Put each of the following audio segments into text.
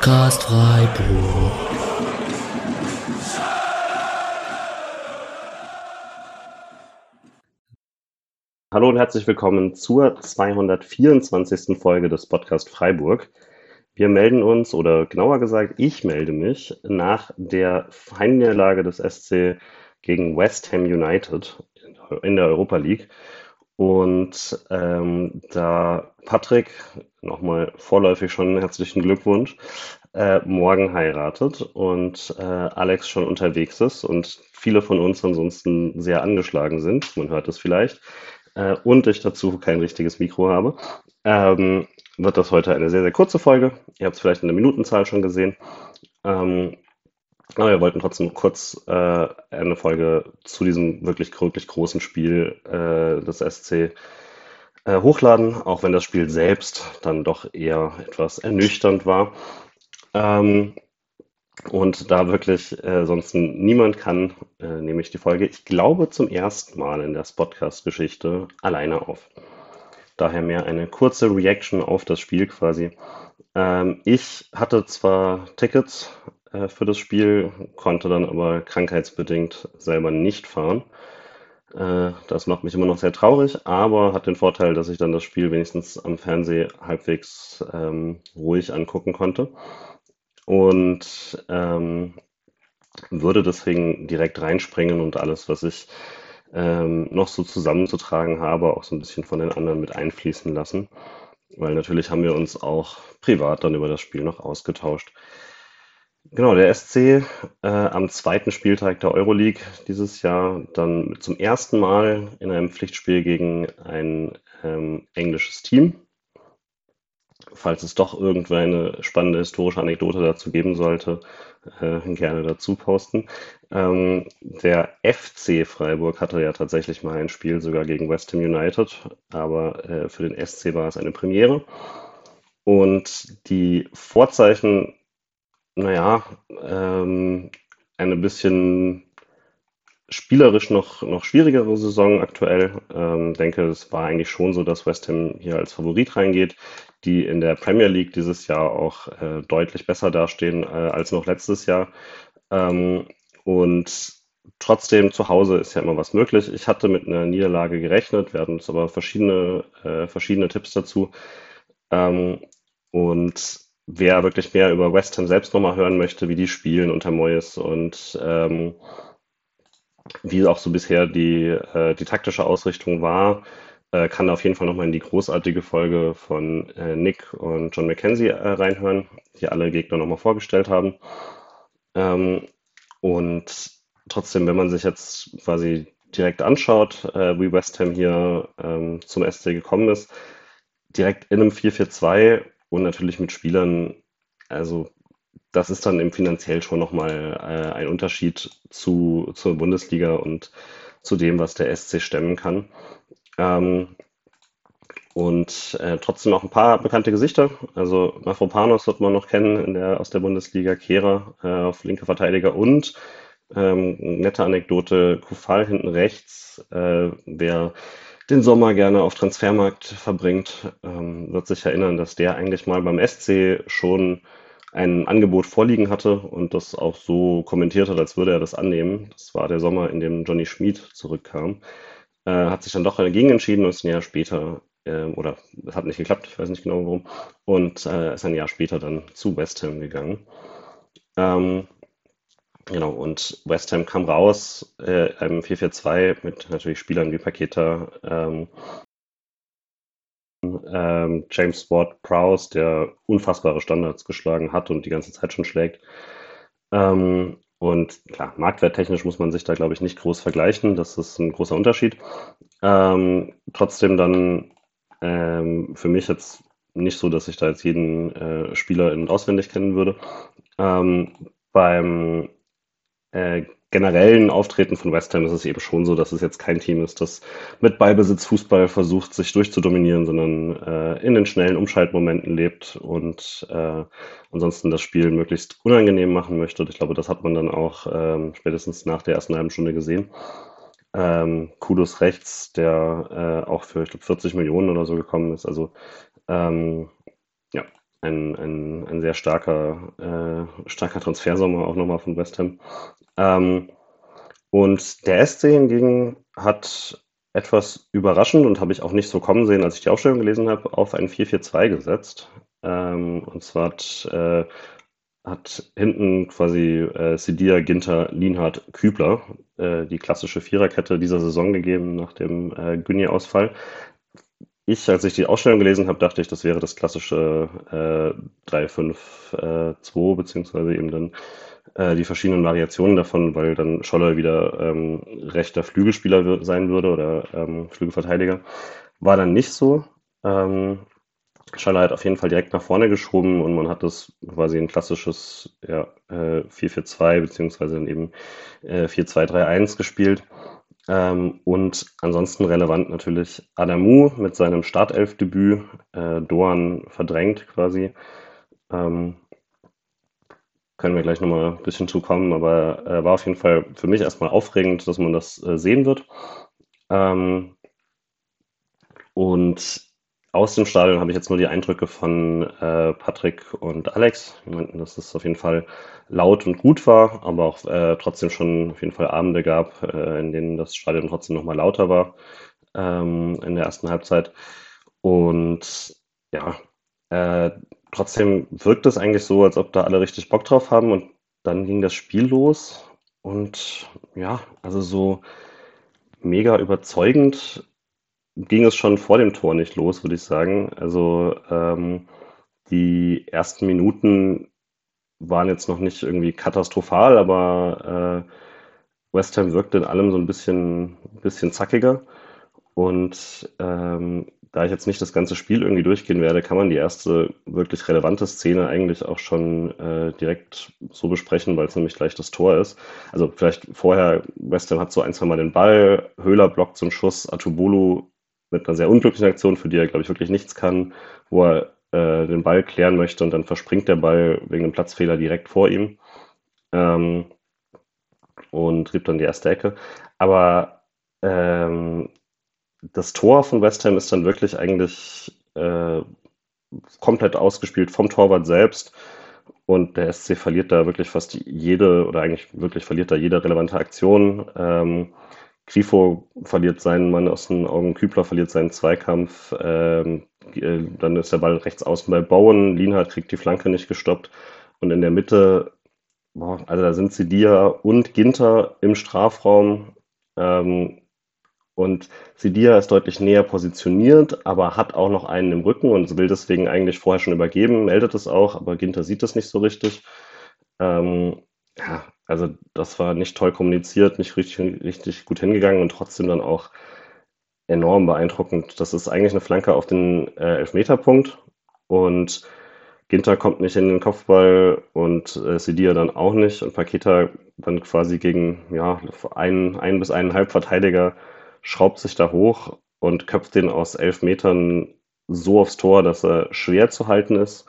Podcast Freiburg. Hallo und herzlich willkommen zur 224. Folge des Podcast Freiburg. Wir melden uns, oder genauer gesagt, ich melde mich nach der Heimniederlage des SC gegen West Ham United in der Europa League. Und ähm, da Patrick, nochmal vorläufig schon herzlichen Glückwunsch, äh, morgen heiratet und äh, Alex schon unterwegs ist und viele von uns ansonsten sehr angeschlagen sind, man hört es vielleicht, äh, und ich dazu kein richtiges Mikro habe, ähm, wird das heute eine sehr, sehr kurze Folge. Ihr habt es vielleicht in der Minutenzahl schon gesehen. Ähm, aber wir wollten trotzdem kurz äh, eine Folge zu diesem wirklich, wirklich großen Spiel äh, des SC äh, hochladen, auch wenn das Spiel selbst dann doch eher etwas ernüchternd war. Ähm, und da wirklich äh, sonst niemand kann, äh, nehme ich die Folge, ich glaube, zum ersten Mal in der Podcast-Geschichte alleine auf. Daher mehr eine kurze Reaction auf das Spiel quasi. Ähm, ich hatte zwar Tickets äh, für das Spiel, konnte dann aber krankheitsbedingt selber nicht fahren. Äh, das macht mich immer noch sehr traurig, aber hat den Vorteil, dass ich dann das Spiel wenigstens am Fernseh halbwegs ähm, ruhig angucken konnte. Und ähm, würde deswegen direkt reinspringen und alles, was ich ähm, noch so zusammenzutragen habe, auch so ein bisschen von den anderen mit einfließen lassen. Weil natürlich haben wir uns auch privat dann über das Spiel noch ausgetauscht. Genau, der SC äh, am zweiten Spieltag der Euroleague dieses Jahr dann zum ersten Mal in einem Pflichtspiel gegen ein ähm, englisches Team. Falls es doch irgendeine spannende historische Anekdote dazu geben sollte, äh, gerne dazu posten. Ähm, der FC Freiburg hatte ja tatsächlich mal ein Spiel sogar gegen West Ham United, aber äh, für den SC war es eine Premiere. Und die Vorzeichen naja, ähm, eine bisschen spielerisch noch, noch schwierigere Saison aktuell. Ähm, denke, es war eigentlich schon so, dass West Ham hier als Favorit reingeht, die in der Premier League dieses Jahr auch äh, deutlich besser dastehen äh, als noch letztes Jahr. Ähm, und trotzdem zu Hause ist ja immer was möglich. Ich hatte mit einer Niederlage gerechnet, wir hatten uns aber verschiedene, äh, verschiedene Tipps dazu. Ähm, und wer wirklich mehr über West Ham selbst nochmal hören möchte, wie die spielen unter Moyes und ähm, wie auch so bisher die, äh, die taktische Ausrichtung war, äh, kann auf jeden Fall nochmal in die großartige Folge von äh, Nick und John McKenzie äh, reinhören, die alle Gegner nochmal vorgestellt haben. Ähm, und trotzdem, wenn man sich jetzt quasi direkt anschaut, äh, wie West Ham hier ähm, zum SC gekommen ist, direkt in einem 4-4-2 und natürlich mit Spielern, also das ist dann eben finanziell schon nochmal äh, ein Unterschied zu, zur Bundesliga und zu dem, was der SC stemmen kann. Ähm, und äh, trotzdem auch ein paar bekannte Gesichter. Also Mafropanos wird man noch kennen in der, aus der Bundesliga, Kehrer äh, auf linke Verteidiger und ähm, nette Anekdote, Kufal hinten rechts, äh, wer den Sommer gerne auf Transfermarkt verbringt, ähm, wird sich erinnern, dass der eigentlich mal beim SC schon ein Angebot vorliegen hatte und das auch so kommentiert hat, als würde er das annehmen. Das war der Sommer, in dem Johnny Schmid zurückkam. Äh, hat sich dann doch dagegen entschieden und ist ein Jahr später, äh, oder es hat nicht geklappt, ich weiß nicht genau warum, und äh, ist ein Jahr später dann zu West Ham gegangen. Ähm, Genau, und West Ham kam raus äh, im 4-4-2 mit natürlich Spielern wie Paqueta, ähm, ähm, James Ward Prowse, der unfassbare Standards geschlagen hat und die ganze Zeit schon schlägt. Ähm, und klar, marktwerttechnisch muss man sich da, glaube ich, nicht groß vergleichen. Das ist ein großer Unterschied. Ähm, trotzdem dann ähm, für mich jetzt nicht so, dass ich da jetzt jeden äh, Spieler in auswendig kennen würde. Ähm, beim äh, generellen Auftreten von West Ham ist es eben schon so, dass es jetzt kein Team ist, das mit Ballbesitz Fußball versucht, sich durchzudominieren, sondern äh, in den schnellen Umschaltmomenten lebt und äh, ansonsten das Spiel möglichst unangenehm machen möchte. Und ich glaube, das hat man dann auch ähm, spätestens nach der ersten halben Stunde gesehen. Ähm, Kudos rechts, der äh, auch für, ich glaube, 40 Millionen oder so gekommen ist. Also ähm, ja, ein, ein, ein sehr starker, äh, starker Transfersommer auch nochmal von West Ham. Ähm, und der SC hingegen hat etwas überraschend und habe ich auch nicht so kommen sehen, als ich die Aufstellung gelesen habe, auf ein 4-4-2 gesetzt. Ähm, und zwar hat, äh, hat hinten quasi äh, Sidia, Ginter, Lienhardt, Kübler äh, die klassische Viererkette dieser Saison gegeben nach dem äh, Günni-Ausfall. Ich, als ich die Ausstellung gelesen habe, dachte ich, das wäre das klassische äh, 3-5-2, beziehungsweise eben dann äh, die verschiedenen Variationen davon, weil dann Scholler wieder ähm, rechter Flügelspieler sein würde oder ähm, Flügelverteidiger. War dann nicht so. Ähm, Scholler hat auf jeden Fall direkt nach vorne geschoben und man hat das quasi ein klassisches ja, äh, 4-4-2 beziehungsweise dann eben äh, 4-2-3-1 gespielt. Ähm, und ansonsten relevant natürlich Adamu mit seinem Startelfdebüt, äh, Doan verdrängt quasi. Ähm, können wir gleich nochmal ein bisschen zukommen, aber äh, war auf jeden Fall für mich erstmal aufregend, dass man das äh, sehen wird. Ähm, und aus dem Stadion habe ich jetzt nur die Eindrücke von äh, Patrick und Alex. Die meinten, dass es auf jeden Fall laut und gut war, aber auch äh, trotzdem schon auf jeden Fall Abende gab, äh, in denen das Stadion trotzdem nochmal lauter war ähm, in der ersten Halbzeit. Und ja, äh, trotzdem wirkt es eigentlich so, als ob da alle richtig Bock drauf haben und dann ging das Spiel los und ja, also so mega überzeugend ging es schon vor dem Tor nicht los, würde ich sagen. Also ähm, die ersten Minuten waren jetzt noch nicht irgendwie katastrophal, aber äh, West Ham wirkte in allem so ein bisschen, bisschen zackiger. Und ähm, da ich jetzt nicht das ganze Spiel irgendwie durchgehen werde, kann man die erste wirklich relevante Szene eigentlich auch schon äh, direkt so besprechen, weil es nämlich gleich das Tor ist. Also vielleicht vorher, West Ham hat so ein, zwei Mal den Ball, Höhler blockt einen Schuss, Atubolu mit einer sehr unglücklichen Aktion, für die er, glaube ich, wirklich nichts kann, wo er äh, den Ball klären möchte und dann verspringt der Ball wegen einem Platzfehler direkt vor ihm ähm, und trifft dann die erste Ecke. Aber ähm, das Tor von West Ham ist dann wirklich eigentlich äh, komplett ausgespielt vom Torwart selbst. Und der SC verliert da wirklich fast jede, oder eigentlich wirklich verliert da jede relevante Aktion. Ähm, Grifo verliert seinen Mann aus den Augen, Kübler verliert seinen Zweikampf. Ähm, äh, dann ist der Ball rechts außen bei Bowen. Lienhardt kriegt die Flanke nicht gestoppt. Und in der Mitte, boah, also da sind Sidia und Ginter im Strafraum. Ähm, und Sidia ist deutlich näher positioniert, aber hat auch noch einen im Rücken und will deswegen eigentlich vorher schon übergeben, meldet es auch, aber Ginter sieht das nicht so richtig. Ähm, ja, also das war nicht toll kommuniziert, nicht richtig, richtig gut hingegangen und trotzdem dann auch enorm beeindruckend. Das ist eigentlich eine Flanke auf den äh, Elfmeterpunkt und Ginter kommt nicht in den Kopfball und äh, Sidia dann auch nicht und Paketa dann quasi gegen ja, ein, ein bis eineinhalb Verteidiger schraubt sich da hoch und köpft den aus elf Metern so aufs Tor, dass er schwer zu halten ist.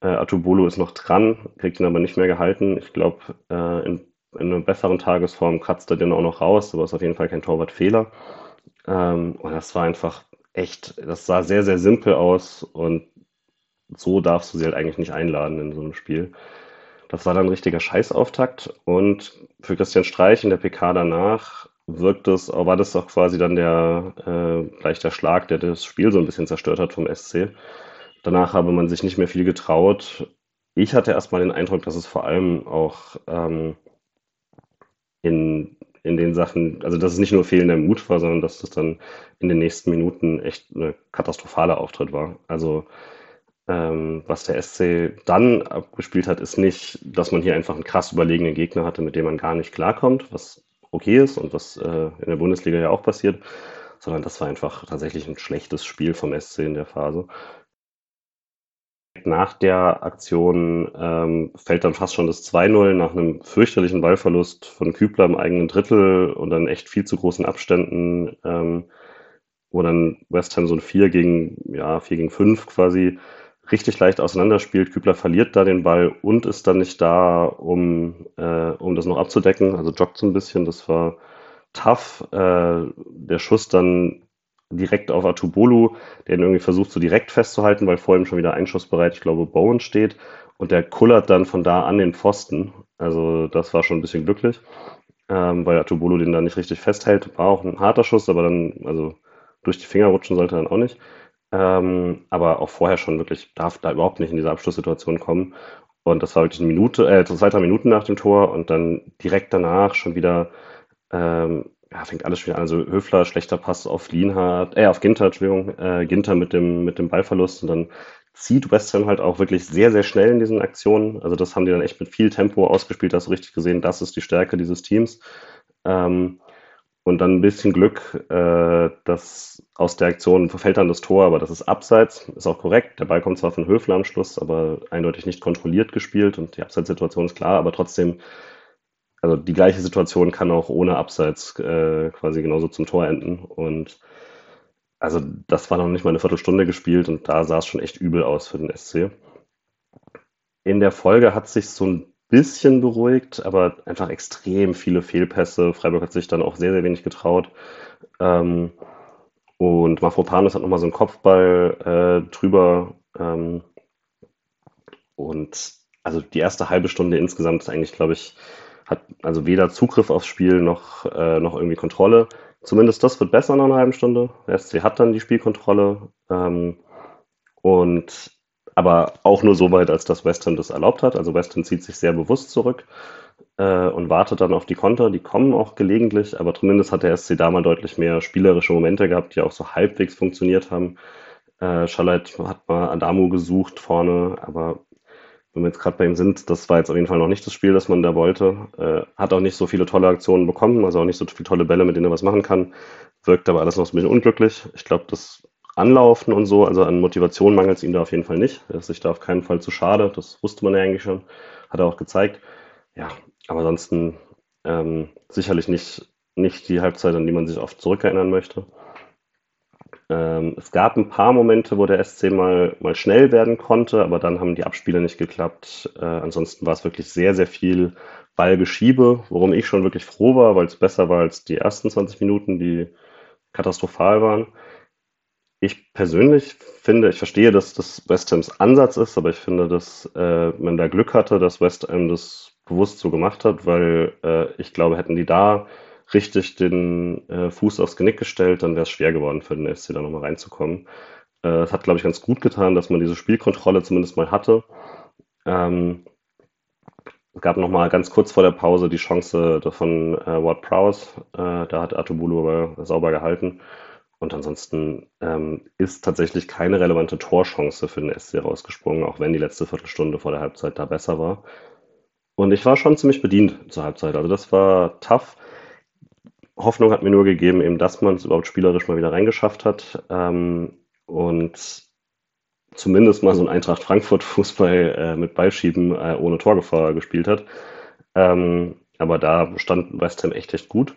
Äh, Atubolo ist noch dran, kriegt ihn aber nicht mehr gehalten. Ich glaube, äh, in, in, einer besseren Tagesform kratzt er den auch noch raus, aber ist auf jeden Fall kein Torwartfehler. Ähm, und das war einfach echt, das sah sehr, sehr simpel aus und so darfst du sie halt eigentlich nicht einladen in so einem Spiel. Das war dann ein richtiger Scheißauftakt und für Christian Streich in der PK danach wirkt es, war das doch quasi dann der äh, gleich der Schlag, der das Spiel so ein bisschen zerstört hat vom SC. Danach habe man sich nicht mehr viel getraut. Ich hatte erstmal den Eindruck, dass es vor allem auch ähm, in, in den Sachen, also dass es nicht nur fehlender Mut war, sondern dass es dann in den nächsten Minuten echt eine katastrophale Auftritt war. Also ähm, was der SC dann abgespielt hat, ist nicht, dass man hier einfach einen krass überlegenen Gegner hatte, mit dem man gar nicht klarkommt, was okay ist und was äh, in der Bundesliga ja auch passiert, sondern das war einfach tatsächlich ein schlechtes Spiel vom SC in der Phase. Nach der Aktion ähm, fällt dann fast schon das 2-0 nach einem fürchterlichen Ballverlust von Kübler im eigenen Drittel und dann echt viel zu großen Abständen, ähm, wo dann West Ham so ein 4 gegen, ja, 4 gegen 5 quasi richtig leicht auseinanderspielt. Kübler verliert da den Ball und ist dann nicht da, um, äh, um das noch abzudecken. Also joggt so ein bisschen. Das war tough. Äh, der Schuss dann direkt auf Atubolu, der ihn irgendwie versucht, so direkt festzuhalten, weil vor ihm schon wieder einschussbereit, ich glaube, Bowen steht. Und der kullert dann von da an den Pfosten. Also das war schon ein bisschen glücklich, ähm, weil Atubolu den da nicht richtig festhält. War auch ein harter Schuss, aber dann, also durch die Finger rutschen sollte er dann auch nicht. Ähm, aber auch vorher schon wirklich, darf da überhaupt nicht in diese Abschlusssituation kommen. Und das war wirklich eine Minute, äh, zwei, drei Minuten nach dem Tor und dann direkt danach schon wieder, ähm, ja, fängt alles wieder an. Also Höfler, schlechter Pass auf Lienhardt, äh, auf Ginter, Entschuldigung, äh, Ginter mit dem, mit dem Ballverlust und dann zieht West Ham halt auch wirklich sehr, sehr schnell in diesen Aktionen. Also das haben die dann echt mit viel Tempo ausgespielt, hast du richtig gesehen, das ist die Stärke dieses Teams. Ähm, und dann ein bisschen Glück, äh, dass aus der Aktion verfällt dann das Tor, aber das ist abseits, ist auch korrekt. Der Ball kommt zwar von Höfler am Schluss, aber eindeutig nicht kontrolliert gespielt und die Abseitssituation ist klar, aber trotzdem, also die gleiche Situation kann auch ohne Abseits äh, quasi genauso zum Tor enden. Und also das war noch nicht mal eine Viertelstunde gespielt und da sah es schon echt übel aus für den SC. In der Folge hat sich so ein bisschen beruhigt, aber einfach extrem viele Fehlpässe. Freiburg hat sich dann auch sehr, sehr wenig getraut. Ähm, und Mafropanos hat nochmal so einen Kopfball äh, drüber. Ähm, und also die erste halbe Stunde insgesamt ist eigentlich, glaube ich, hat also weder Zugriff aufs Spiel noch, äh, noch irgendwie Kontrolle. Zumindest das wird besser nach einer halben Stunde. Der SC hat dann die Spielkontrolle. Ähm, und aber auch nur so weit, als dass West Ham das erlaubt hat. Also West Ham zieht sich sehr bewusst zurück äh, und wartet dann auf die Konter. Die kommen auch gelegentlich, aber zumindest hat der SC da mal deutlich mehr spielerische Momente gehabt, die auch so halbwegs funktioniert haben. Äh, Charlotte hat mal Adamu gesucht vorne, aber wenn wir jetzt gerade bei ihm sind, das war jetzt auf jeden Fall noch nicht das Spiel, das man da wollte. Äh, hat auch nicht so viele tolle Aktionen bekommen, also auch nicht so viele tolle Bälle, mit denen er was machen kann. Wirkt aber alles noch so ein bisschen unglücklich. Ich glaube, das Anlaufen und so, also an Motivation mangelt es ihm da auf jeden Fall nicht. Er ist sich da auf keinen Fall zu schade, das wusste man ja eigentlich schon, hat er auch gezeigt. Ja, aber ansonsten ähm, sicherlich nicht, nicht die Halbzeit, an die man sich oft zurückerinnern möchte. Ähm, es gab ein paar Momente, wo der SC mal, mal schnell werden konnte, aber dann haben die Abspiele nicht geklappt. Äh, ansonsten war es wirklich sehr, sehr viel Ballgeschiebe, worum ich schon wirklich froh war, weil es besser war als die ersten 20 Minuten, die katastrophal waren. Ich persönlich finde, ich verstehe, dass das West Hams Ansatz ist, aber ich finde, dass äh, man da Glück hatte, dass West Ham das bewusst so gemacht hat, weil äh, ich glaube, hätten die da richtig den äh, Fuß aufs Genick gestellt, dann wäre es schwer geworden für den SC da nochmal reinzukommen. Äh, es hat, glaube ich, ganz gut getan, dass man diese Spielkontrolle zumindest mal hatte. Ähm, es gab nochmal ganz kurz vor der Pause die Chance von äh, Ward Prowse. Äh, da hat Atubulu aber sauber gehalten. Und ansonsten ähm, ist tatsächlich keine relevante Torchance für den SC rausgesprungen, auch wenn die letzte Viertelstunde vor der Halbzeit da besser war. Und ich war schon ziemlich bedient zur Halbzeit. Also das war tough. Hoffnung hat mir nur gegeben, eben, dass man es überhaupt spielerisch mal wieder reingeschafft hat. Ähm, und zumindest mal so ein Eintracht Frankfurt Fußball äh, mit Ballschieben äh, ohne Torgefahr gespielt hat. Ähm, aber da stand West Ham echt echt gut.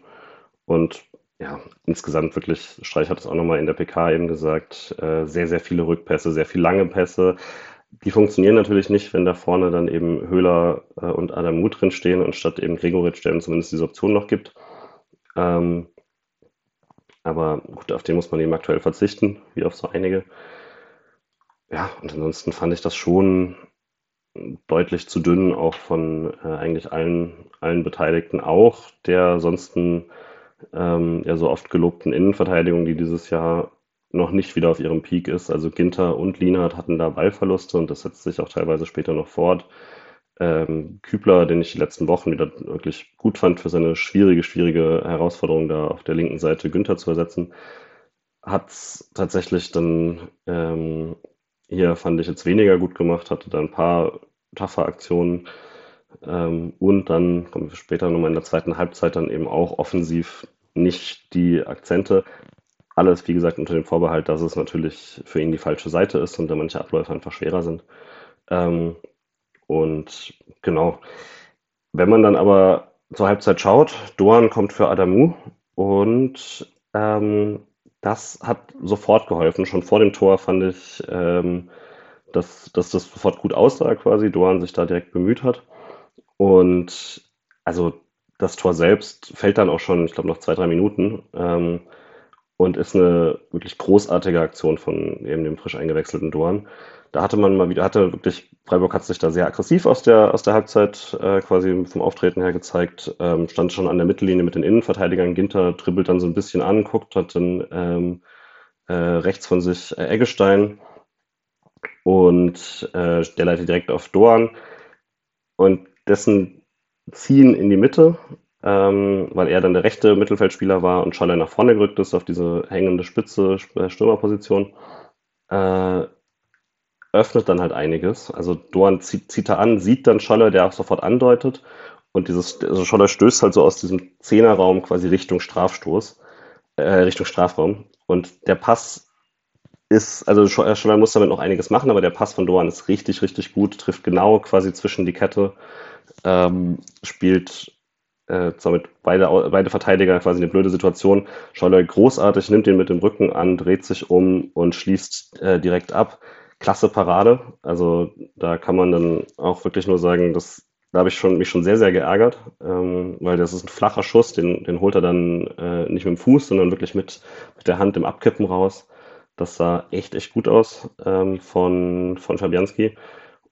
Und ja, insgesamt wirklich, Streich hat es auch nochmal in der PK eben gesagt, äh, sehr, sehr viele Rückpässe, sehr viele lange Pässe. Die funktionieren natürlich nicht, wenn da vorne dann eben Höhler äh, und Adamu drin stehen und statt eben Gregoritsch, der zumindest diese Option noch gibt. Ähm, aber gut, auf den muss man eben aktuell verzichten, wie auf so einige. Ja, und ansonsten fand ich das schon deutlich zu dünn, auch von äh, eigentlich allen, allen Beteiligten, auch der sonst ähm, ja so oft gelobten Innenverteidigung, die dieses Jahr noch nicht wieder auf ihrem Peak ist. Also Ginter und Lienhardt hatten da Ballverluste und das setzt sich auch teilweise später noch fort. Ähm, Kübler, den ich die letzten Wochen wieder wirklich gut fand für seine schwierige, schwierige Herausforderung, da auf der linken Seite Günther zu ersetzen, hat es tatsächlich dann ähm, hier, fand ich, jetzt weniger gut gemacht, hatte da ein paar taffe Aktionen. Ähm, und dann kommen wir später nochmal in der zweiten Halbzeit dann eben auch offensiv nicht die Akzente. Alles, wie gesagt, unter dem Vorbehalt, dass es natürlich für ihn die falsche Seite ist und da manche Abläufe einfach schwerer sind. Ähm, und genau, wenn man dann aber zur Halbzeit schaut, Doan kommt für Adamu und ähm, das hat sofort geholfen. Schon vor dem Tor fand ich, ähm, dass, dass das sofort gut aussah quasi, Doan sich da direkt bemüht hat. Und also das Tor selbst fällt dann auch schon, ich glaube, nach zwei, drei Minuten. Ähm, und ist eine wirklich großartige Aktion von eben dem frisch eingewechselten Dorn. Da hatte man mal wieder, hatte wirklich, Freiburg hat sich da sehr aggressiv aus der, aus der Halbzeit äh, quasi vom Auftreten her gezeigt, ähm, stand schon an der Mittellinie mit den Innenverteidigern. Ginter dribbelt dann so ein bisschen an, guckt, hat dann ähm, äh, rechts von sich äh, Eggestein und äh, der leitet direkt auf Dorn und dessen Ziehen in die Mitte ähm, weil er dann der rechte Mittelfeldspieler war und Scholler nach vorne gerückt ist auf diese hängende Spitze äh, Stürmerposition, äh, öffnet dann halt einiges. Also Dorn zieht, zieht er an, sieht dann Scholler, der auch sofort andeutet und dieses, also Scholler stößt halt so aus diesem Zehnerraum quasi Richtung Strafstoß, äh, Richtung Strafraum und der Pass ist, also äh, Scholler muss damit noch einiges machen, aber der Pass von Dorn ist richtig, richtig gut, trifft genau quasi zwischen die Kette, ähm, spielt äh, damit beide, beide Verteidiger quasi eine blöde Situation. Scheuler großartig, nimmt ihn mit dem Rücken an, dreht sich um und schließt äh, direkt ab. Klasse Parade. Also da kann man dann auch wirklich nur sagen, dass da habe ich schon, mich schon sehr, sehr geärgert, ähm, weil das ist ein flacher Schuss, den, den holt er dann äh, nicht mit dem Fuß, sondern wirklich mit, mit der Hand im Abkippen raus. Das sah echt, echt gut aus ähm, von, von Fabianski.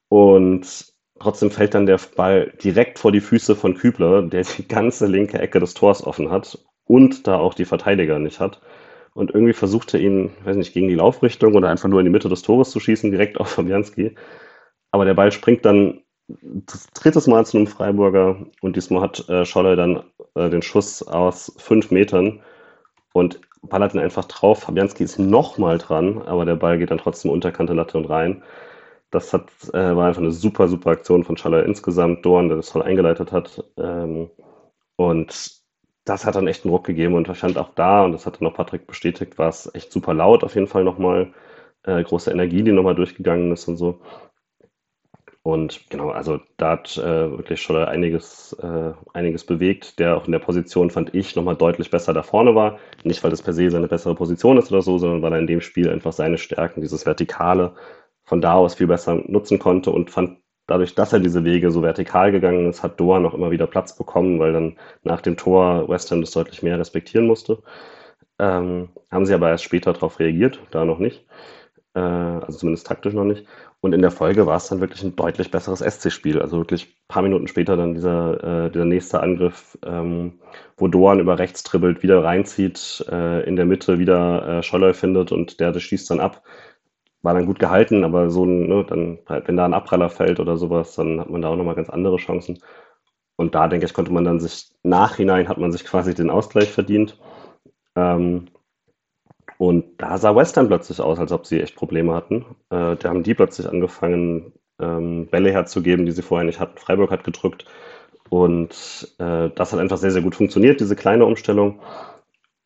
Und Trotzdem fällt dann der Ball direkt vor die Füße von Kübler, der die ganze linke Ecke des Tors offen hat und da auch die Verteidiger nicht hat. Und irgendwie versucht er ihn, weiß nicht, gegen die Laufrichtung oder einfach nur in die Mitte des Tores zu schießen, direkt auf Fabianski. Aber der Ball springt dann das drittes Mal zu einem Freiburger und diesmal hat äh, Scholler dann äh, den Schuss aus fünf Metern und ballert ihn einfach drauf. Fabianski ist nochmal dran, aber der Ball geht dann trotzdem unterkante Latte und rein. Das hat, äh, war einfach eine super, super Aktion von Schaller insgesamt. Dorn, der das toll eingeleitet hat. Ähm, und das hat dann echt einen Ruck gegeben und stand auch da, und das hat dann auch Patrick bestätigt, war es echt super laut auf jeden Fall nochmal. Äh, große Energie, die nochmal durchgegangen ist und so. Und genau, also da hat äh, wirklich schon einiges, äh, einiges bewegt, der auch in der Position, fand ich, nochmal deutlich besser da vorne war. Nicht, weil das per se seine bessere Position ist oder so, sondern weil er in dem Spiel einfach seine Stärken, dieses Vertikale, von da aus viel besser nutzen konnte und fand dadurch, dass er diese Wege so vertikal gegangen ist, hat Doha noch immer wieder Platz bekommen, weil dann nach dem Tor West Ham das deutlich mehr respektieren musste. Ähm, haben sie aber erst später darauf reagiert, da noch nicht. Äh, also zumindest taktisch noch nicht. Und in der Folge war es dann wirklich ein deutlich besseres SC-Spiel. Also wirklich ein paar Minuten später dann dieser, äh, dieser nächste Angriff, ähm, wo Doan über rechts dribbelt, wieder reinzieht, äh, in der Mitte wieder äh, Scholler findet und der, der schießt dann ab war dann gut gehalten, aber so ein, ne, dann wenn da ein Abpraller fällt oder sowas, dann hat man da auch nochmal ganz andere Chancen. Und da, denke ich, konnte man dann sich, nachhinein hat man sich quasi den Ausgleich verdient. Ähm, und da sah West Ham plötzlich aus, als ob sie echt Probleme hatten. Äh, da haben die plötzlich angefangen, ähm, Bälle herzugeben, die sie vorher nicht hatten. Freiburg hat gedrückt. Und äh, das hat einfach sehr, sehr gut funktioniert, diese kleine Umstellung.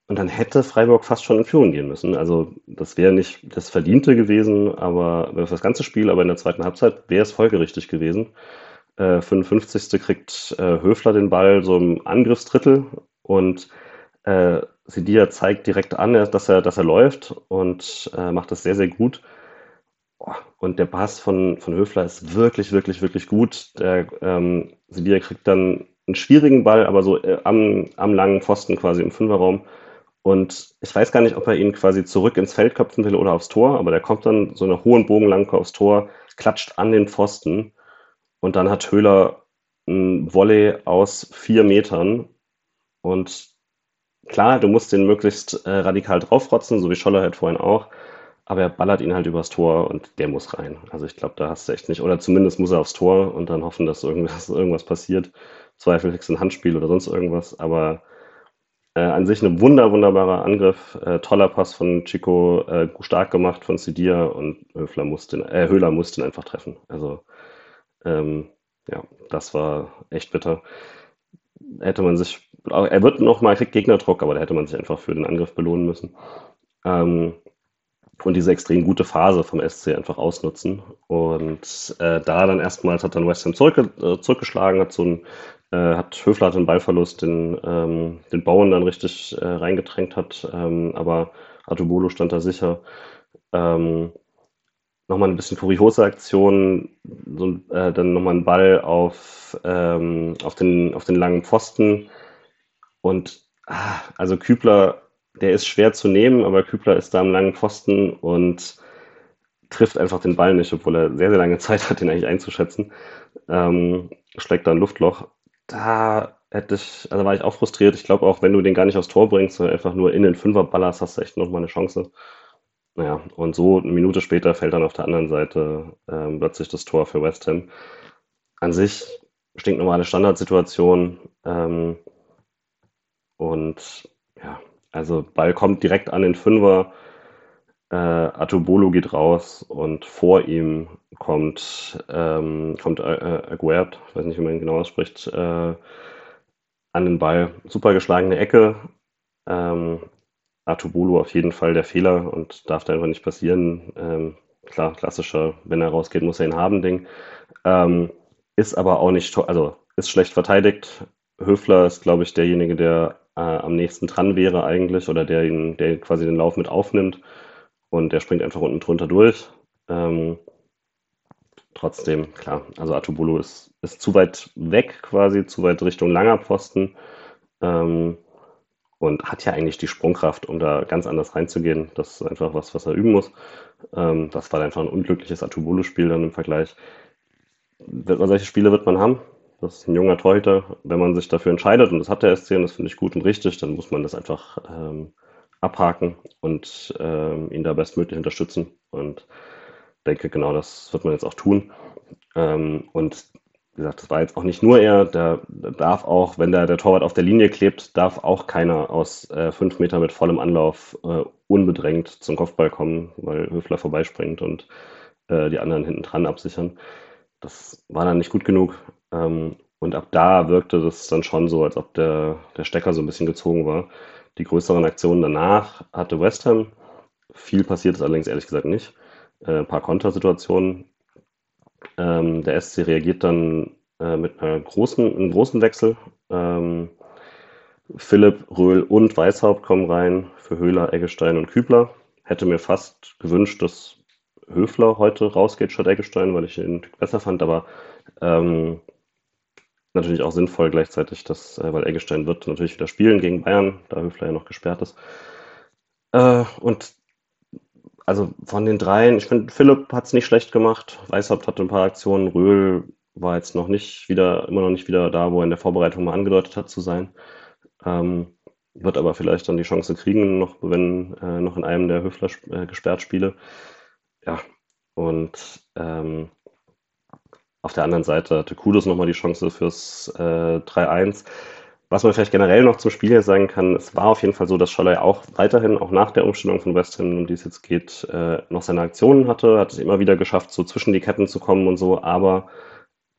Und dann hätte Freiburg fast schon in Führung gehen müssen. Also das wäre nicht das Verdiente gewesen, aber für das ganze Spiel, aber in der zweiten Halbzeit wäre es folgerichtig gewesen. Äh, 55. kriegt äh, Höfler den Ball so im Angriffsdrittel und äh, Sidia zeigt direkt an, dass er, dass er läuft und äh, macht das sehr, sehr gut. Und der Pass von, von Höfler ist wirklich, wirklich, wirklich gut. Der ähm, Sidia kriegt dann einen schwierigen Ball, aber so äh, am, am langen Pfosten quasi im Fünferraum und ich weiß gar nicht, ob er ihn quasi zurück ins Feld köpfen will oder aufs Tor, aber der kommt dann so eine hohen Bogenlanke aufs Tor, klatscht an den Pfosten und dann hat Höhler ein Volley aus vier Metern. Und klar, du musst den möglichst äh, radikal draufrotzen, so wie Scholler halt vorhin auch, aber er ballert ihn halt übers Tor und der muss rein. Also ich glaube, da hast du echt nicht, oder zumindest muss er aufs Tor und dann hoffen, dass irgendwas, irgendwas passiert. Zweifel ein Handspiel oder sonst irgendwas, aber äh, an sich ein wunder, wunderbarer Angriff, äh, toller Pass von Chico, äh, stark gemacht von Sidia und Höfler musste, äh, Höhler musste ihn einfach treffen. Also ähm, ja, das war echt bitter. Hätte man sich, er wird noch mal, kriegt Gegnerdruck, aber da hätte man sich einfach für den Angriff belohnen müssen. Ähm, und diese extrem gute Phase vom SC einfach ausnutzen. Und äh, da dann erstmals hat dann West Ham zurück, äh, zurückgeschlagen, hat so ein äh, hat Höfler einen Ballverlust, den, ähm, den Bauern dann richtig äh, reingedrängt hat, ähm, aber Atubolo stand da sicher. Ähm, nochmal ein bisschen kuriose Aktion, so, äh, dann nochmal ein Ball auf, ähm, auf, den, auf den langen Pfosten und ah, also Kübler der ist schwer zu nehmen, aber Kübler ist da am langen Pfosten und trifft einfach den Ball nicht, obwohl er sehr, sehr lange Zeit hat, den eigentlich einzuschätzen. Ähm, schlägt da ein Luftloch. Da hätte ich, also war ich auch frustriert. Ich glaube auch, wenn du den gar nicht aufs Tor bringst, sondern einfach nur in den Fünfer ballerst, hast du echt noch mal eine Chance. Naja, und so eine Minute später fällt dann auf der anderen Seite ähm, plötzlich das Tor für West Ham. An sich stinknormale Standardsituation. Ähm, und also Ball kommt direkt an den Fünfer. Äh, Atubolo geht raus und vor ihm kommt, ähm, kommt äh, Aguert, ich weiß nicht, wie man ihn genau ausspricht, äh, an den Ball. Super geschlagene Ecke. Ähm, Atubulu auf jeden Fall der Fehler und darf da einfach nicht passieren. Ähm, klar, klassischer, wenn er rausgeht, muss er ihn haben, Ding. Ähm, ist aber auch nicht, also ist schlecht verteidigt. Höfler ist, glaube ich, derjenige, der äh, am nächsten dran wäre eigentlich oder der ihn, der quasi den Lauf mit aufnimmt und der springt einfach unten drunter durch. Ähm, trotzdem, klar, also Atubulu ist, ist zu weit weg quasi, zu weit Richtung langer Pfosten. Ähm, und hat ja eigentlich die Sprungkraft, um da ganz anders reinzugehen. Das ist einfach was, was er üben muss. Ähm, das war einfach ein unglückliches Atubolo-Spiel dann im Vergleich. Solche Spiele wird man haben. Das ist ein junger Torhüter. Wenn man sich dafür entscheidet, und das hat der SC, und das finde ich gut und richtig, dann muss man das einfach ähm, abhaken und ähm, ihn da bestmöglich unterstützen. Und denke, genau das wird man jetzt auch tun. Ähm, und wie gesagt, das war jetzt auch nicht nur er, der, darf auch, wenn der, der Torwart auf der Linie klebt, darf auch keiner aus äh, fünf Meter mit vollem Anlauf äh, unbedrängt zum Kopfball kommen, weil Höfler vorbeispringt und äh, die anderen hinten dran absichern. Das war dann nicht gut genug. Ähm, und ab da wirkte das dann schon so, als ob der, der Stecker so ein bisschen gezogen war. Die größeren Aktionen danach hatte West Ham. Viel passiert ist allerdings ehrlich gesagt nicht. Äh, ein paar Kontersituationen ähm, der SC reagiert dann äh, mit einer großen, einem großen Wechsel. Ähm, Philipp, Röhl und Weißhaupt kommen rein für Höhler, Eggestein und Kübler. Hätte mir fast gewünscht, dass Höfler heute rausgeht statt Eggestein, weil ich ihn besser fand, aber ähm, natürlich auch sinnvoll gleichzeitig, dass, äh, weil Eggestein wird natürlich wieder spielen gegen Bayern, da Höfler ja noch gesperrt ist. Äh, und also von den dreien, ich finde, Philipp hat es nicht schlecht gemacht. Weißhaupt hatte ein paar Aktionen. Röhl war jetzt noch nicht wieder, immer noch nicht wieder da, wo er in der Vorbereitung mal angedeutet hat zu sein. Ähm, wird aber vielleicht dann die Chance kriegen, noch, wenn äh, noch in einem der Höfler äh, gesperrt Spiele. Ja, und ähm, auf der anderen Seite hatte Kudos nochmal die Chance fürs äh, 3-1. Was man vielleicht generell noch zum Spiel hier sagen kann, es war auf jeden Fall so, dass Scholler auch weiterhin, auch nach der Umstellung von West Ham, um die es jetzt geht, äh, noch seine Aktionen hatte, hat es immer wieder geschafft, so zwischen die Ketten zu kommen und so, aber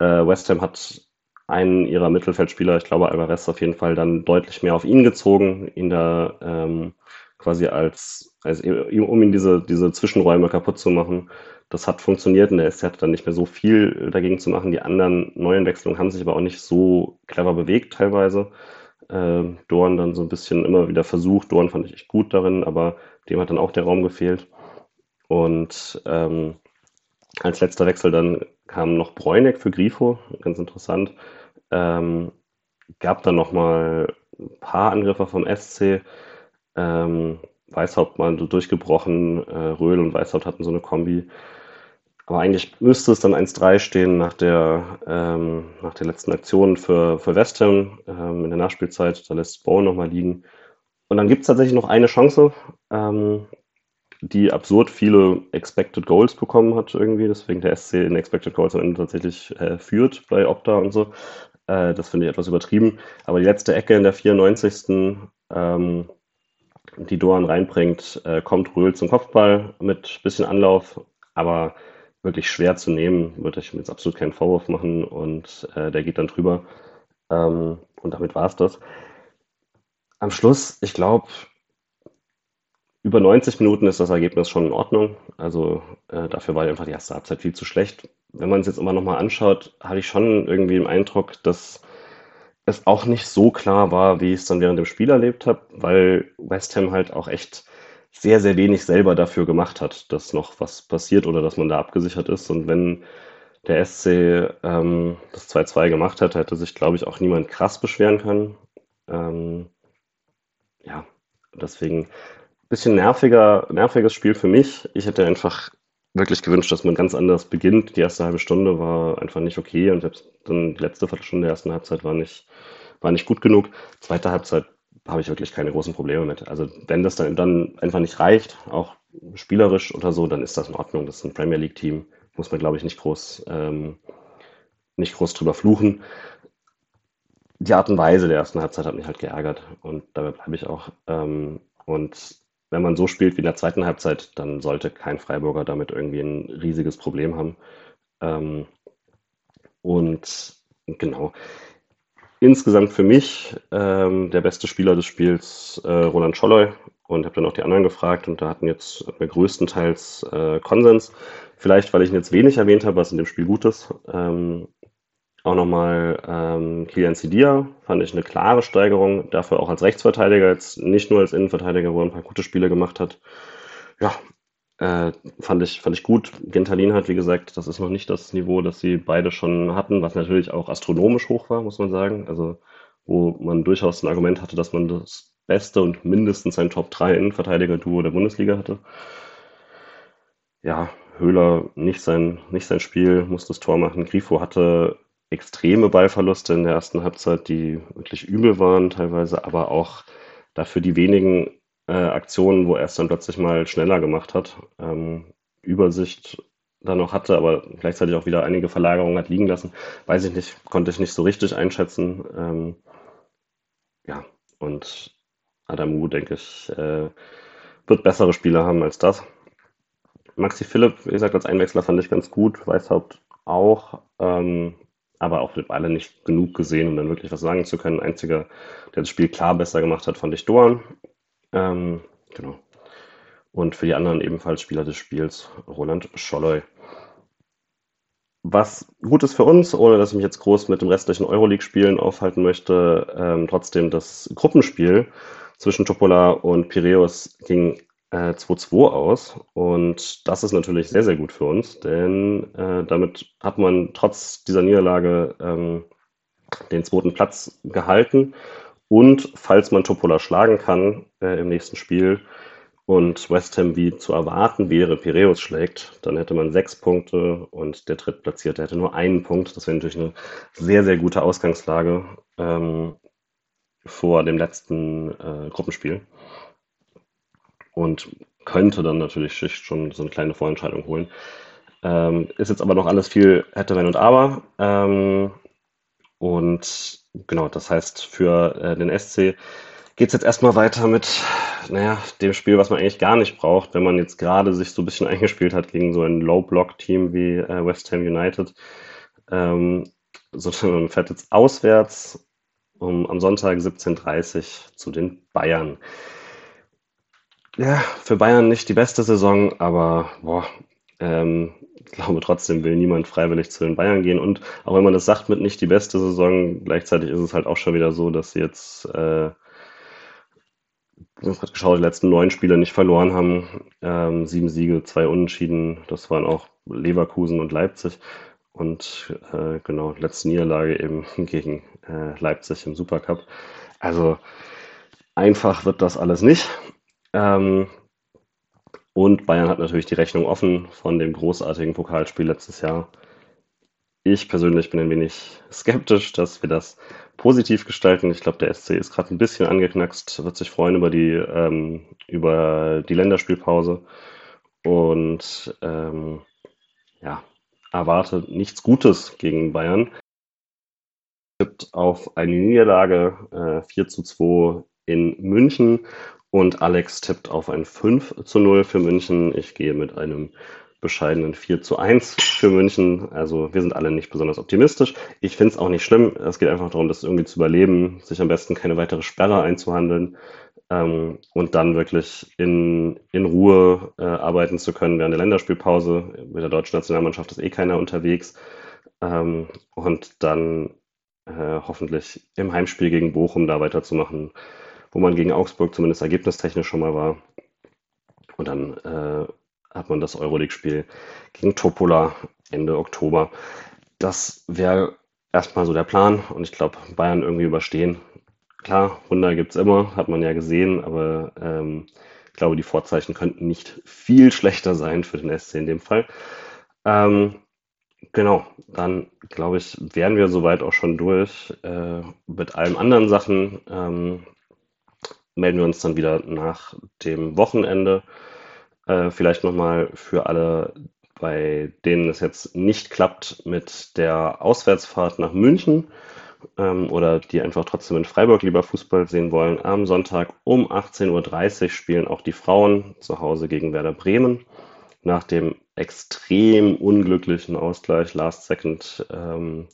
äh, West Ham hat einen ihrer Mittelfeldspieler, ich glaube Alvarez auf jeden Fall, dann deutlich mehr auf ihn gezogen, ihn da ähm, quasi als, als, um ihn diese, diese Zwischenräume kaputt zu machen. Das hat funktioniert und der SC hatte dann nicht mehr so viel dagegen zu machen. Die anderen neuen Wechselungen haben sich aber auch nicht so clever bewegt teilweise. Äh, Dorn dann so ein bisschen immer wieder versucht. Dorn fand ich echt gut darin, aber dem hat dann auch der Raum gefehlt. Und ähm, als letzter Wechsel dann kam noch Bräunig für Grifo, ganz interessant. Ähm, gab dann nochmal ein paar Angriffe vom SC. Ähm, Weißhaupt mal durchgebrochen, äh, Röhl und Weißhaupt hatten so eine Kombi. Aber eigentlich müsste es dann 1-3 stehen nach der, ähm, nach der letzten Aktion für, für West Ham ähm, in der Nachspielzeit. Da lässt Bowen nochmal liegen. Und dann gibt es tatsächlich noch eine Chance, ähm, die absurd viele Expected Goals bekommen hat irgendwie. Deswegen der SC in Expected Goals am Ende tatsächlich äh, führt bei Opta und so. Äh, das finde ich etwas übertrieben. Aber die letzte Ecke in der 94. Ähm, die Doan reinbringt, äh, kommt Röhl zum Kopfball mit bisschen Anlauf. Aber wirklich schwer zu nehmen, würde ich mir jetzt absolut keinen Vorwurf machen und äh, der geht dann drüber. Ähm, und damit war es das. Am Schluss, ich glaube, über 90 Minuten ist das Ergebnis schon in Ordnung. Also äh, dafür war einfach die erste Halbzeit viel zu schlecht. Wenn man es jetzt immer nochmal anschaut, hatte ich schon irgendwie den Eindruck, dass es auch nicht so klar war, wie ich es dann während dem Spiel erlebt habe, weil West Ham halt auch echt sehr, sehr wenig selber dafür gemacht hat, dass noch was passiert oder dass man da abgesichert ist. Und wenn der SC ähm, das 2-2 gemacht hätte, hätte sich, glaube ich, auch niemand krass beschweren können. Ähm, ja, Deswegen ein bisschen nerviger, nerviges Spiel für mich. Ich hätte einfach wirklich gewünscht, dass man ganz anders beginnt. Die erste halbe Stunde war einfach nicht okay und selbst dann die letzte Viertelstunde der ersten Halbzeit war nicht, war nicht gut genug. Zweite Halbzeit habe ich wirklich keine großen Probleme mit. Also wenn das dann, dann einfach nicht reicht, auch spielerisch oder so, dann ist das in Ordnung. Das ist ein Premier League-Team, muss man, glaube ich, nicht groß, ähm, nicht groß drüber fluchen. Die Art und Weise der ersten Halbzeit hat mich halt geärgert und dabei bleibe ich auch. Ähm, und wenn man so spielt wie in der zweiten Halbzeit, dann sollte kein Freiburger damit irgendwie ein riesiges Problem haben. Ähm, und genau. Insgesamt für mich ähm, der beste Spieler des Spiels äh, Roland Scholloy und habe dann auch die anderen gefragt und da hatten jetzt größtenteils äh, Konsens. Vielleicht, weil ich ihn jetzt wenig erwähnt habe, was in dem Spiel gut ist. Ähm, auch nochmal ähm, Kilian Sidia, fand ich eine klare Steigerung, dafür auch als Rechtsverteidiger, jetzt nicht nur als Innenverteidiger, wo er ein paar gute Spiele gemacht hat. Ja, äh, fand, ich, fand ich gut. Gentalin hat, wie gesagt, das ist noch nicht das Niveau, das sie beide schon hatten, was natürlich auch astronomisch hoch war, muss man sagen. Also, wo man durchaus ein Argument hatte, dass man das beste und mindestens ein Top 3 Innenverteidiger-Duo der Bundesliga hatte. Ja, Höhler nicht sein, nicht sein Spiel, musste das Tor machen. Grifo hatte extreme Ballverluste in der ersten Halbzeit, die wirklich übel waren teilweise, aber auch dafür die wenigen äh, Aktionen, wo er es dann plötzlich mal schneller gemacht hat, ähm, Übersicht dann noch hatte, aber gleichzeitig auch wieder einige Verlagerungen hat liegen lassen. Weiß ich nicht, konnte ich nicht so richtig einschätzen. Ähm, ja, und Adamu, denke ich, äh, wird bessere Spieler haben als das. Maxi Philipp, wie gesagt, als Einwechsler fand ich ganz gut, Weißhaupt auch. Ähm, aber auch alle nicht genug gesehen, um dann wirklich was sagen zu können. Einziger, der das Spiel klar besser gemacht hat, fand ich Doan. Ähm, genau. Und für die anderen ebenfalls Spieler des Spiels Roland Scholloy. Was gut ist für uns, ohne dass ich mich jetzt groß mit dem restlichen Euroleague-Spielen aufhalten möchte, ähm, trotzdem das Gruppenspiel zwischen Topola und Piraeus ging äh, 2-2 aus. Und das ist natürlich sehr, sehr gut für uns, denn äh, damit hat man trotz dieser Niederlage ähm, den zweiten Platz gehalten. Und falls man Topola schlagen kann äh, im nächsten Spiel und West Ham wie zu erwarten wäre, Piraeus schlägt, dann hätte man sechs Punkte und der Drittplatzierte hätte nur einen Punkt. Das wäre natürlich eine sehr, sehr gute Ausgangslage ähm, vor dem letzten äh, Gruppenspiel und könnte dann natürlich schon so eine kleine Vorentscheidung holen. Ähm, ist jetzt aber noch alles viel hätte, wenn und aber. Ähm, und genau, das heißt, für äh, den SC geht es jetzt erstmal weiter mit, naja, dem Spiel, was man eigentlich gar nicht braucht, wenn man jetzt gerade sich so ein bisschen eingespielt hat gegen so ein Low-Block-Team wie äh, West Ham United. Ähm, sondern man fährt jetzt auswärts um, am Sonntag 17.30 Uhr zu den Bayern. Ja, für Bayern nicht die beste Saison, aber boah, ähm, ich glaube trotzdem will niemand freiwillig zu den Bayern gehen. Und auch wenn man das sagt mit nicht die beste Saison, gleichzeitig ist es halt auch schon wieder so, dass sie jetzt, äh, ich habe gerade geschaut, die letzten neun Spiele nicht verloren haben. Ähm, sieben Siege, zwei Unentschieden. Das waren auch Leverkusen und Leipzig. Und äh, genau, letzte Niederlage eben gegen äh, Leipzig im Supercup. Also einfach wird das alles nicht. Ähm, und Bayern hat natürlich die Rechnung offen von dem großartigen Pokalspiel letztes Jahr. Ich persönlich bin ein wenig skeptisch, dass wir das positiv gestalten. Ich glaube, der SC ist gerade ein bisschen angeknackst, wird sich freuen über die, ähm, über die Länderspielpause und ähm, ja, erwartet nichts Gutes gegen Bayern. Tippt auf eine Niederlage äh, 4 zu 2 in München und Alex tippt auf ein 5 zu 0 für München. Ich gehe mit einem bescheidenen 4 zu 1 für München. Also wir sind alle nicht besonders optimistisch. Ich finde es auch nicht schlimm. Es geht einfach darum, das irgendwie zu überleben, sich am besten keine weitere Sperre einzuhandeln ähm, und dann wirklich in, in Ruhe äh, arbeiten zu können während der Länderspielpause. Mit der deutschen Nationalmannschaft ist eh keiner unterwegs. Ähm, und dann äh, hoffentlich im Heimspiel gegen Bochum da weiterzumachen wo man gegen Augsburg zumindest ergebnistechnisch schon mal war. Und dann äh, hat man das Euroleague-Spiel gegen Topola Ende Oktober. Das wäre erstmal so der Plan und ich glaube, Bayern irgendwie überstehen klar, Wunder gibt es immer, hat man ja gesehen, aber ähm, ich glaube, die Vorzeichen könnten nicht viel schlechter sein für den SC in dem Fall. Ähm, genau, dann glaube ich, wären wir soweit auch schon durch äh, mit allen anderen Sachen. Ähm, melden wir uns dann wieder nach dem Wochenende. Äh, vielleicht nochmal für alle, bei denen es jetzt nicht klappt mit der Auswärtsfahrt nach München ähm, oder die einfach trotzdem in Freiburg lieber Fußball sehen wollen. Am Sonntag um 18.30 Uhr spielen auch die Frauen zu Hause gegen Werder Bremen. Nach dem extrem unglücklichen Ausgleich Last Second ähm,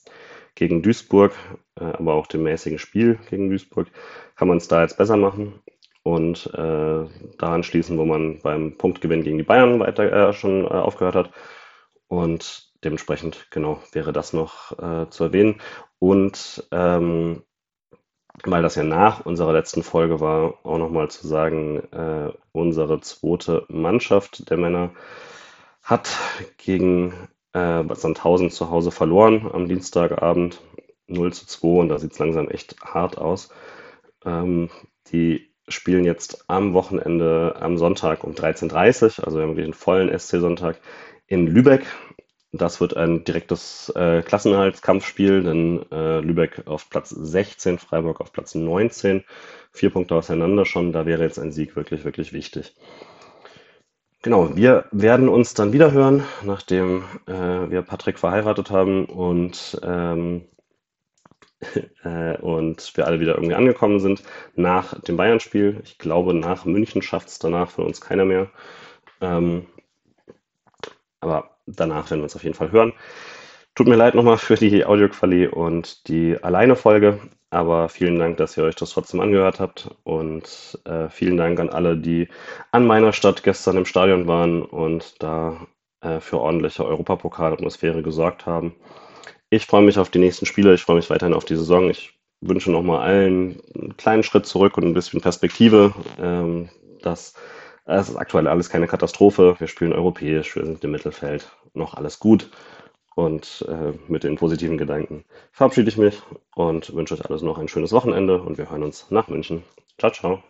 gegen Duisburg, äh, aber auch dem mäßigen Spiel gegen Duisburg, kann man es da jetzt besser machen und äh, daran schließen, wo man beim Punktgewinn gegen die Bayern weiter äh, schon äh, aufgehört hat. Und dementsprechend, genau, wäre das noch äh, zu erwähnen. Und ähm, weil das ja nach unserer letzten Folge war, auch nochmal zu sagen, äh, unsere zweite Mannschaft der Männer hat gegen äh, Sandhausen zu Hause verloren am Dienstagabend 0 zu 2 und da sieht es langsam echt hart aus. Ähm, die spielen jetzt am Wochenende am Sonntag um 13.30 Uhr, also wir haben wirklich einen vollen SC-Sonntag in Lübeck. Das wird ein direktes äh, Klassenerhaltskampfspiel, denn äh, Lübeck auf Platz 16, Freiburg auf Platz 19. Vier Punkte auseinander schon. Da wäre jetzt ein Sieg wirklich, wirklich wichtig. Genau, wir werden uns dann wieder hören, nachdem äh, wir Patrick verheiratet haben und, ähm, äh, und wir alle wieder irgendwie angekommen sind nach dem Bayern-Spiel. Ich glaube, nach München schafft es danach von uns keiner mehr. Ähm, aber danach werden wir uns auf jeden Fall hören. Tut mir leid nochmal für die Audioqualität und die Alleine-Folge, aber vielen Dank, dass ihr euch das trotzdem angehört habt und äh, vielen Dank an alle, die an meiner Stadt gestern im Stadion waren und da äh, für ordentliche Europapokalatmosphäre gesorgt haben. Ich freue mich auf die nächsten Spiele, ich freue mich weiterhin auf die Saison. Ich wünsche nochmal allen einen kleinen Schritt zurück und ein bisschen Perspektive. Ähm, dass es ist aktuell alles keine Katastrophe. Wir spielen europäisch, wir sind im Mittelfeld, noch alles gut. Und äh, mit den positiven Gedanken verabschiede ich mich und wünsche euch alles noch ein schönes Wochenende und wir hören uns nach München. Ciao, ciao.